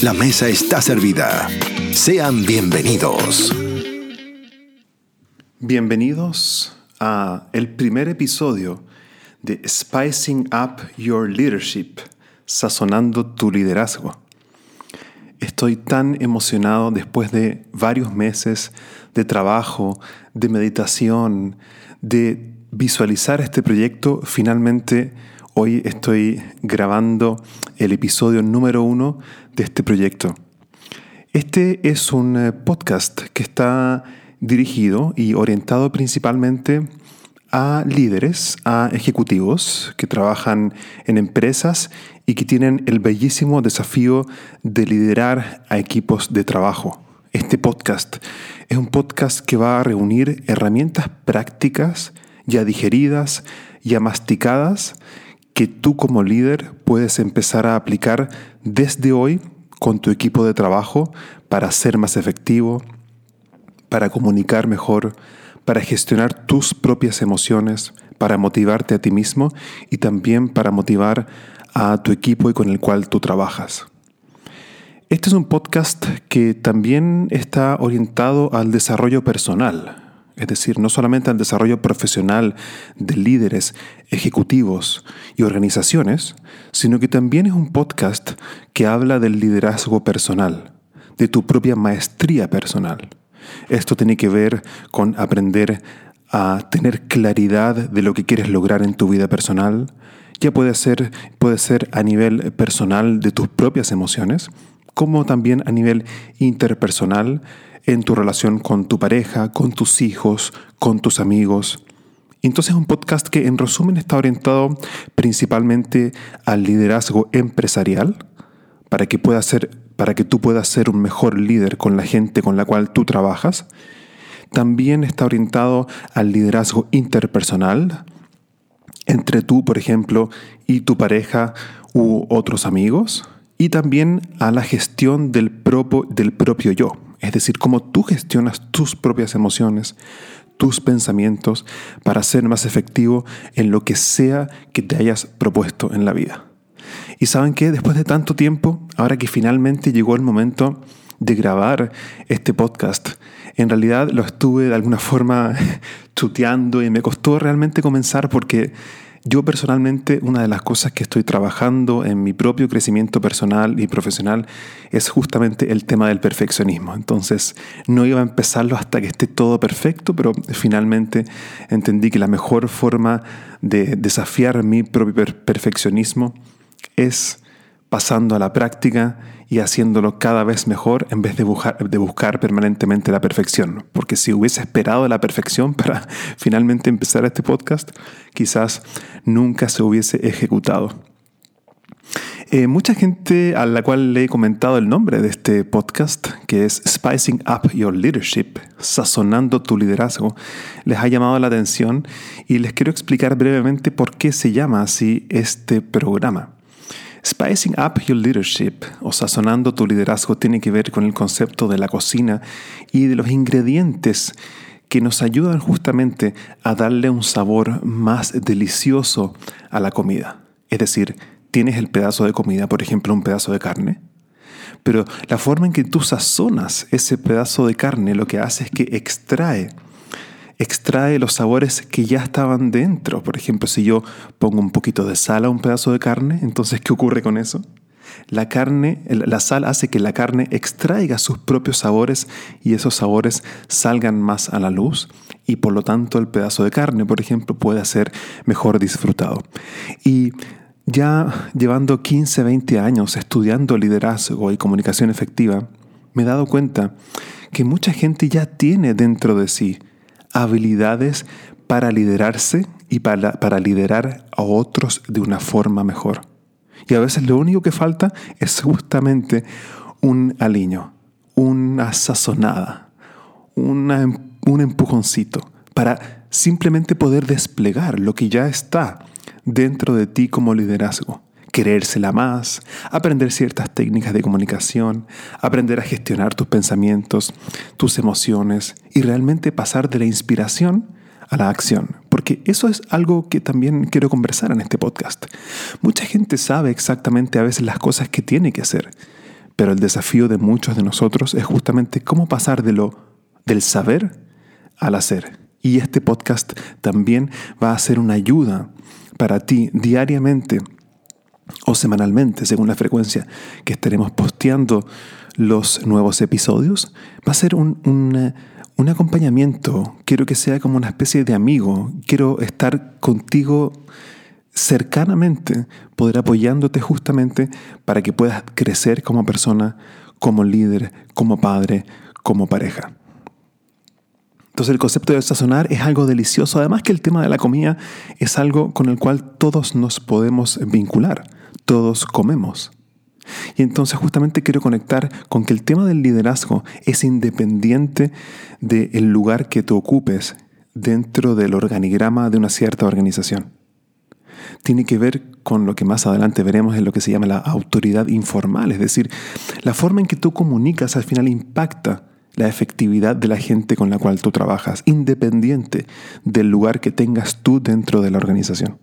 La mesa está servida. Sean bienvenidos. Bienvenidos a el primer episodio de Spicing Up Your Leadership, sazonando tu liderazgo. Estoy tan emocionado después de varios meses de trabajo, de meditación, de visualizar este proyecto. Finalmente, hoy estoy grabando el episodio número uno de este proyecto. Este es un eh, podcast que está dirigido y orientado principalmente a líderes, a ejecutivos que trabajan en empresas y que tienen el bellísimo desafío de liderar a equipos de trabajo. Este podcast es un podcast que va a reunir herramientas prácticas ya digeridas, ya masticadas, que tú como líder puedes empezar a aplicar desde hoy con tu equipo de trabajo para ser más efectivo, para comunicar mejor, para gestionar tus propias emociones, para motivarte a ti mismo y también para motivar a tu equipo y con el cual tú trabajas. Este es un podcast que también está orientado al desarrollo personal, es decir, no solamente al desarrollo profesional de líderes, ejecutivos y organizaciones, sino que también es un podcast que habla del liderazgo personal, de tu propia maestría personal. Esto tiene que ver con aprender a tener claridad de lo que quieres lograr en tu vida personal. Ya puede ser, puede ser a nivel personal de tus propias emociones, como también a nivel interpersonal en tu relación con tu pareja, con tus hijos, con tus amigos. Entonces es un podcast que en resumen está orientado principalmente al liderazgo empresarial para que, pueda ser, para que tú puedas ser un mejor líder con la gente con la cual tú trabajas. También está orientado al liderazgo interpersonal entre tú, por ejemplo, y tu pareja u otros amigos. Y también a la gestión del propio, del propio yo, es decir, cómo tú gestionas tus propias emociones, tus pensamientos para ser más efectivo en lo que sea que te hayas propuesto en la vida. Y saben que después de tanto tiempo, ahora que finalmente llegó el momento de grabar este podcast, en realidad lo estuve de alguna forma chuteando y me costó realmente comenzar porque yo personalmente, una de las cosas que estoy trabajando en mi propio crecimiento personal y profesional es justamente el tema del perfeccionismo. Entonces, no iba a empezarlo hasta que esté todo perfecto, pero finalmente entendí que la mejor forma de desafiar mi propio perfeccionismo es pasando a la práctica y haciéndolo cada vez mejor en vez de buscar, permanentemente la perfección. Porque si hubiese esperado la perfección para finalmente empezar este podcast, quizás nunca se hubiese ejecutado. Eh, mucha gente a la cual le he comentado el nombre de este podcast, que es Spicing Up Your Leadership, sazonando tu liderazgo, les ha llamado la atención y les quiero explicar brevemente por qué se llama así este programa. Spicing Up Your Leadership o sazonando tu liderazgo tiene que ver con el concepto de la cocina y de los ingredientes que nos ayudan justamente a darle un sabor más delicioso a la comida. Es decir, tienes el pedazo de comida, por ejemplo, un pedazo de carne, pero la forma en que tú sazonas ese pedazo de carne lo que hace es que extrae extrae los sabores que ya estaban dentro. Por ejemplo, si yo pongo un poquito de sal a un pedazo de carne, entonces, ¿qué ocurre con eso? La carne, la sal hace que la carne extraiga sus propios sabores y esos sabores salgan más a la luz y por lo tanto el pedazo de carne, por ejemplo, puede ser mejor disfrutado. Y ya llevando 15, 20 años estudiando liderazgo y comunicación efectiva, me he dado cuenta que mucha gente ya tiene dentro de sí habilidades para liderarse y para, para liderar a otros de una forma mejor. Y a veces lo único que falta es justamente un aliño, una sazonada, un empujoncito para simplemente poder desplegar lo que ya está dentro de ti como liderazgo. Querérsela más, aprender ciertas técnicas de comunicación, aprender a gestionar tus pensamientos, tus emociones y realmente pasar de la inspiración a la acción. Porque eso es algo que también quiero conversar en este podcast. Mucha gente sabe exactamente a veces las cosas que tiene que hacer, pero el desafío de muchos de nosotros es justamente cómo pasar de lo del saber al hacer. Y este podcast también va a ser una ayuda para ti diariamente o semanalmente, según la frecuencia que estaremos posteando los nuevos episodios, va a ser un, un, acompañamiento. Quiero que sea como una especie de amigo. Quiero estar contigo cercanamente, poder apoyándote justamente para que puedas crecer como persona, como líder, como padre, como pareja. Entonces el concepto de sazonar es algo delicioso, además que el tema de la comida es algo con el cual todos nos podemos vincular, todos comemos. Y entonces justamente quiero conectar con que el tema del liderazgo es independiente del lugar que tú ocupes dentro del organigrama de una cierta organización. Tiene que ver con lo que más adelante veremos en lo que se llama la autoridad informal, es decir, la forma en que tú comunicas al final impacta la efectividad de la gente con la cual tú trabajas, independiente del lugar que tengas tú dentro de la organización.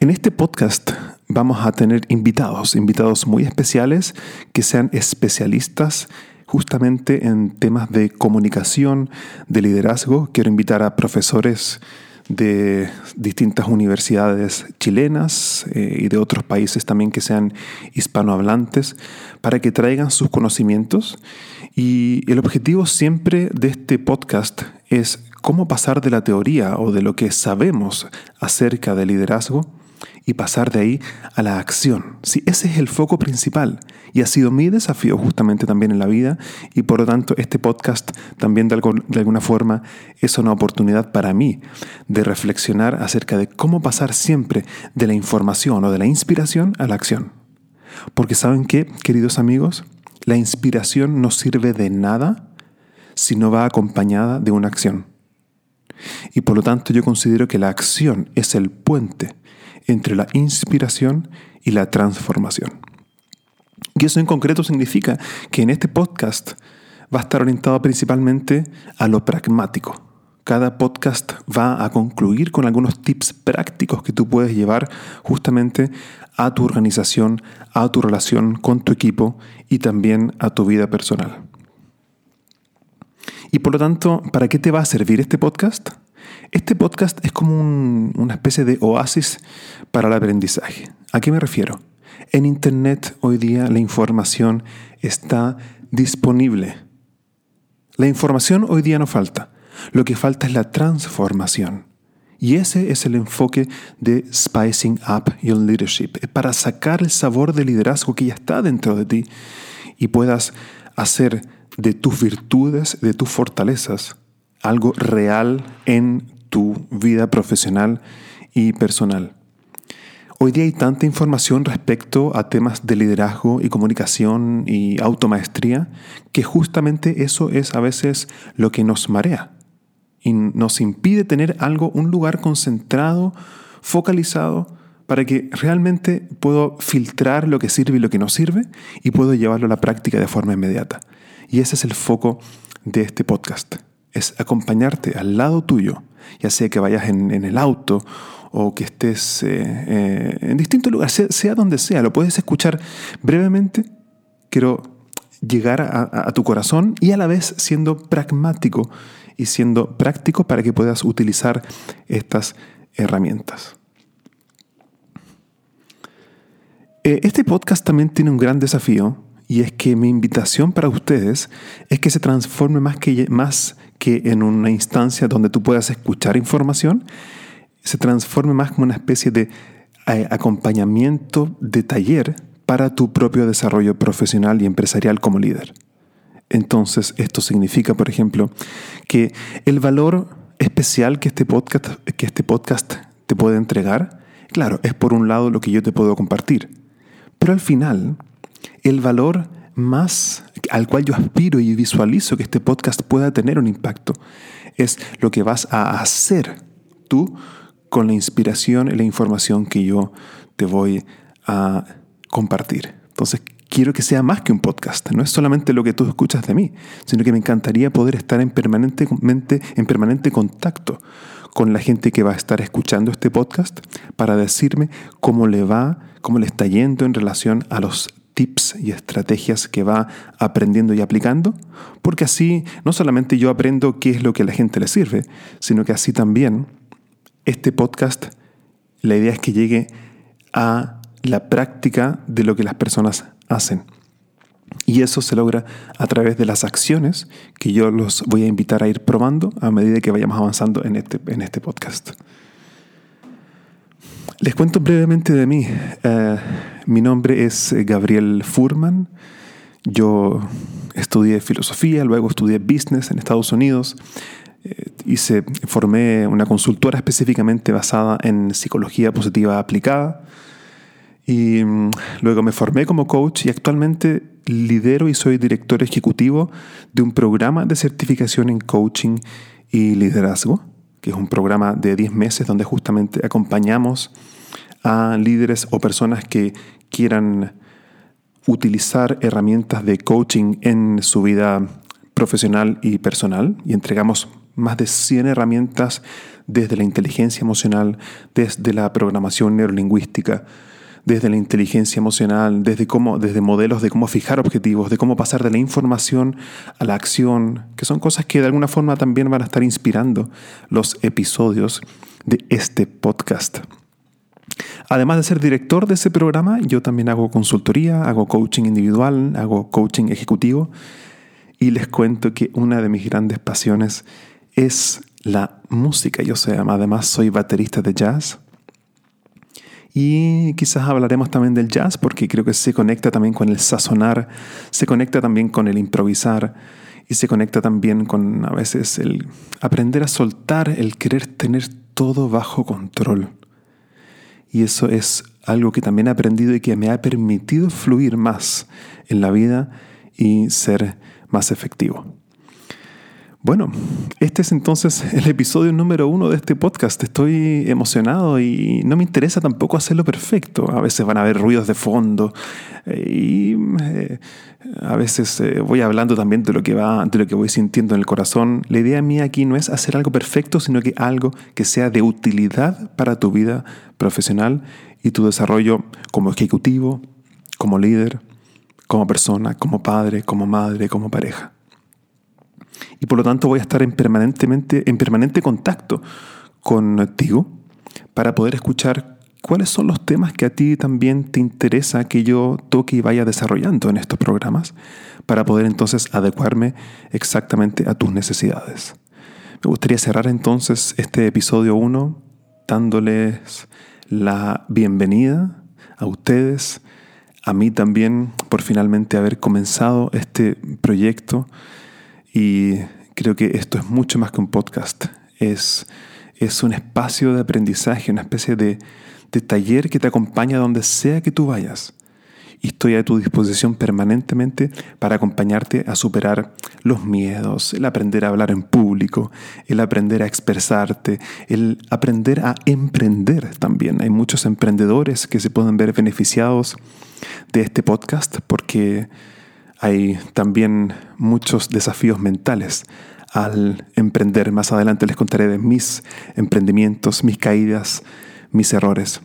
En este podcast vamos a tener invitados, invitados muy especiales que sean especialistas justamente en temas de comunicación, de liderazgo. Quiero invitar a profesores de distintas universidades chilenas eh, y de otros países también que sean hispanohablantes para que traigan sus conocimientos. Y el objetivo siempre de este podcast es cómo pasar de la teoría o de lo que sabemos acerca del liderazgo y pasar de ahí a la acción. Sí, ese es el foco principal y ha sido mi desafío justamente también en la vida y por lo tanto este podcast también de, de alguna forma es una oportunidad para mí de reflexionar acerca de cómo pasar siempre de la información o de la inspiración a la acción. Porque saben qué, queridos amigos, la inspiración no sirve de nada si no va acompañada de una acción. Y por lo tanto yo considero que la acción es el puente entre la inspiración y la transformación. Y eso en concreto significa que en este podcast va a estar orientado principalmente a lo pragmático. Cada podcast va a concluir con algunos tips prácticos que tú puedes llevar justamente a tu organización, a tu relación con tu equipo y también a tu vida personal. Y por lo tanto, ¿para qué te va a servir este podcast? Este podcast es como una especie de oasis para el aprendizaje. ¿A qué me refiero? En Internet hoy día la información está disponible. La información hoy día no falta. Lo que falta es la transformación. Y ese es el enfoque de Spicing Up Your Leadership, para sacar el sabor de liderazgo que ya está dentro de ti y puedas hacer de tus virtudes, de tus fortalezas, algo real en tu vida profesional y personal. Hoy día hay tanta información respecto a temas de liderazgo y comunicación y automaestría que justamente eso es a veces lo que nos marea y nos impide tener algo, un lugar concentrado, focalizado, para que realmente puedo filtrar lo que sirve y lo que no sirve y puedo llevarlo a la práctica de forma inmediata. Y ese es el foco de este podcast es acompañarte al lado tuyo, ya sea que vayas en, el auto o que estés eh, eh, en distintos lugares, sea, donde sea, lo puedes escuchar brevemente. Quiero llegar a, tu corazón y a la vez siendo pragmático y siendo práctico para que puedas utilizar estas herramientas. Eh, este podcast también tiene un gran desafío y es que mi invitación para ustedes es que se transforme más que, más que en una instancia donde tú puedas escuchar información, se transforme más como una especie de eh, acompañamiento de taller para tu propio desarrollo profesional y empresarial como líder. Entonces, esto significa, por ejemplo, que el valor especial que este podcast, que este podcast te puede entregar, claro, es por un lado lo que yo te puedo compartir, pero al final, el valor más al cual yo aspiro y visualizo que este podcast pueda tener un impacto es lo que vas a hacer tú con la inspiración y la información que yo te voy a compartir. Entonces, quiero que sea más que un podcast. No es solamente lo que tú escuchas de mí, sino que me encantaría poder estar en permanente, en permanente contacto con la gente que va a estar escuchando este podcast para decirme cómo le va, cómo le está yendo en relación a los tips y estrategias que va aprendiendo y aplicando, porque así no solamente yo aprendo qué es lo que a la gente le sirve, sino que así también este podcast, la idea es que llegue a la práctica de lo que las personas hacen. Y eso se logra a través de las acciones que yo los voy a invitar a ir probando a medida que vayamos avanzando en este, en este podcast. Les cuento brevemente de mí. Eh, mi nombre es eh, Gabriel Furman. Yo estudié filosofía, luego estudié business en Estados Unidos. Eh, hice, formé una consultora específicamente basada en psicología positiva aplicada. Y mm, luego me formé como coach y actualmente lidero y soy director ejecutivo de un programa de certificación en coaching y liderazgo, que es un programa de 10 meses donde justamente acompañamos a líderes o personas que quieran utilizar herramientas de coaching en su vida profesional y personal y entregamos más de 100 herramientas desde la inteligencia emocional, desde la programación neurolingüística, desde la inteligencia emocional, desde, cómo, desde modelos de cómo fijar objetivos, de cómo pasar de la información a la acción, que son cosas que de alguna forma también van a estar inspirando los episodios de este podcast. Además de ser director de ese programa, yo también hago consultoría, hago coaching individual, hago coaching ejecutivo y les cuento que una de mis grandes pasiones es la música. Yo sé, además soy baterista de jazz y quizás hablaremos también del jazz porque creo que se conecta también con el sazonar, se conecta también con el improvisar y se conecta también con a veces el aprender a soltar, el querer tener todo bajo control. Y eso es algo que también he aprendido y que me ha permitido fluir más en la vida y ser más efectivo. Bueno, este es entonces el episodio número uno de este podcast. Estoy emocionado y no me interesa tampoco hacerlo perfecto. A veces van a haber ruidos de fondo eh, y eh, a veces eh, voy hablando también de lo que va, de lo que voy sintiendo en el corazón. La idea mía aquí no es hacer algo perfecto, sino que algo que sea de utilidad para tu vida profesional y tu desarrollo como ejecutivo, como líder, como persona, como padre, como madre, como pareja y por lo tanto voy a estar en, permanentemente, en permanente contacto contigo para poder escuchar cuáles son los temas que a ti también te interesa que yo toque y vaya desarrollando en estos programas para poder entonces adecuarme exactamente a tus necesidades. Me gustaría cerrar entonces este episodio 1 dándoles la bienvenida a ustedes, a mí también por finalmente haber comenzado este proyecto y creo que esto es mucho más que un podcast. Es, es un espacio de aprendizaje, una especie de, de taller que te acompaña donde sea que tú vayas. Y estoy a tu disposición permanentemente para acompañarte a superar los miedos, el aprender a hablar en público, el aprender a expresarte, el aprender a emprender también. Hay muchos emprendedores que se pueden ver beneficiados de este podcast porque hay también muchos desafíos mentales al emprender. Más adelante les contaré de mis emprendimientos, mis caídas, mis errores.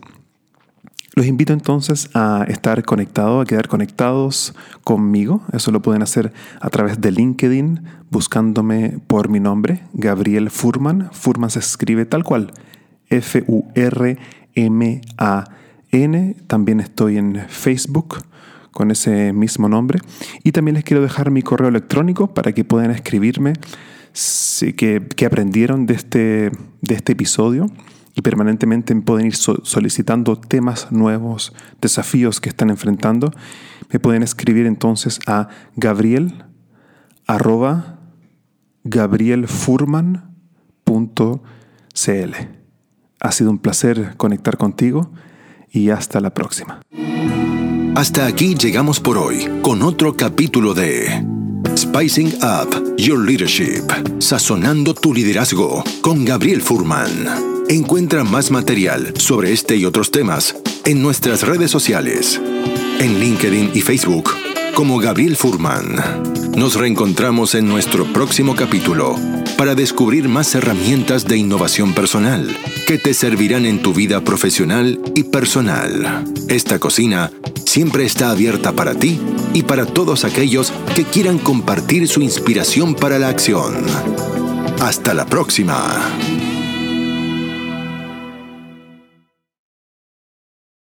Los invito entonces a estar conectados, a quedar conectados conmigo. Eso lo pueden hacer a través de LinkedIn, buscándome por mi nombre, Gabriel Furman. Furman se escribe tal cual, F-U-R-M-A-N. También estoy en Facebook con ese mismo nombre. Y también les quiero dejar mi correo electrónico para que puedan escribirme que, que aprendieron de este, de este episodio y permanentemente pueden ir solicitando temas nuevos, desafíos que están enfrentando, me pueden escribir entonces a gabriel arroba gabrielfurman.cl. Ha sido un placer conectar contigo y hasta la próxima. Hasta aquí llegamos por hoy con otro capítulo de Spicing Up Your Leadership, sazonando tu liderazgo con Gabriel Furman. Encuentra más material sobre este y otros temas en nuestras redes sociales, en LinkedIn y Facebook como Gabriel Furman. Nos reencontramos en nuestro próximo capítulo para descubrir más herramientas de innovación personal que te servirán en tu vida profesional y personal. Esta cocina siempre está abierta para ti y para todos aquellos que quieran compartir su inspiración para la acción. Hasta la próxima.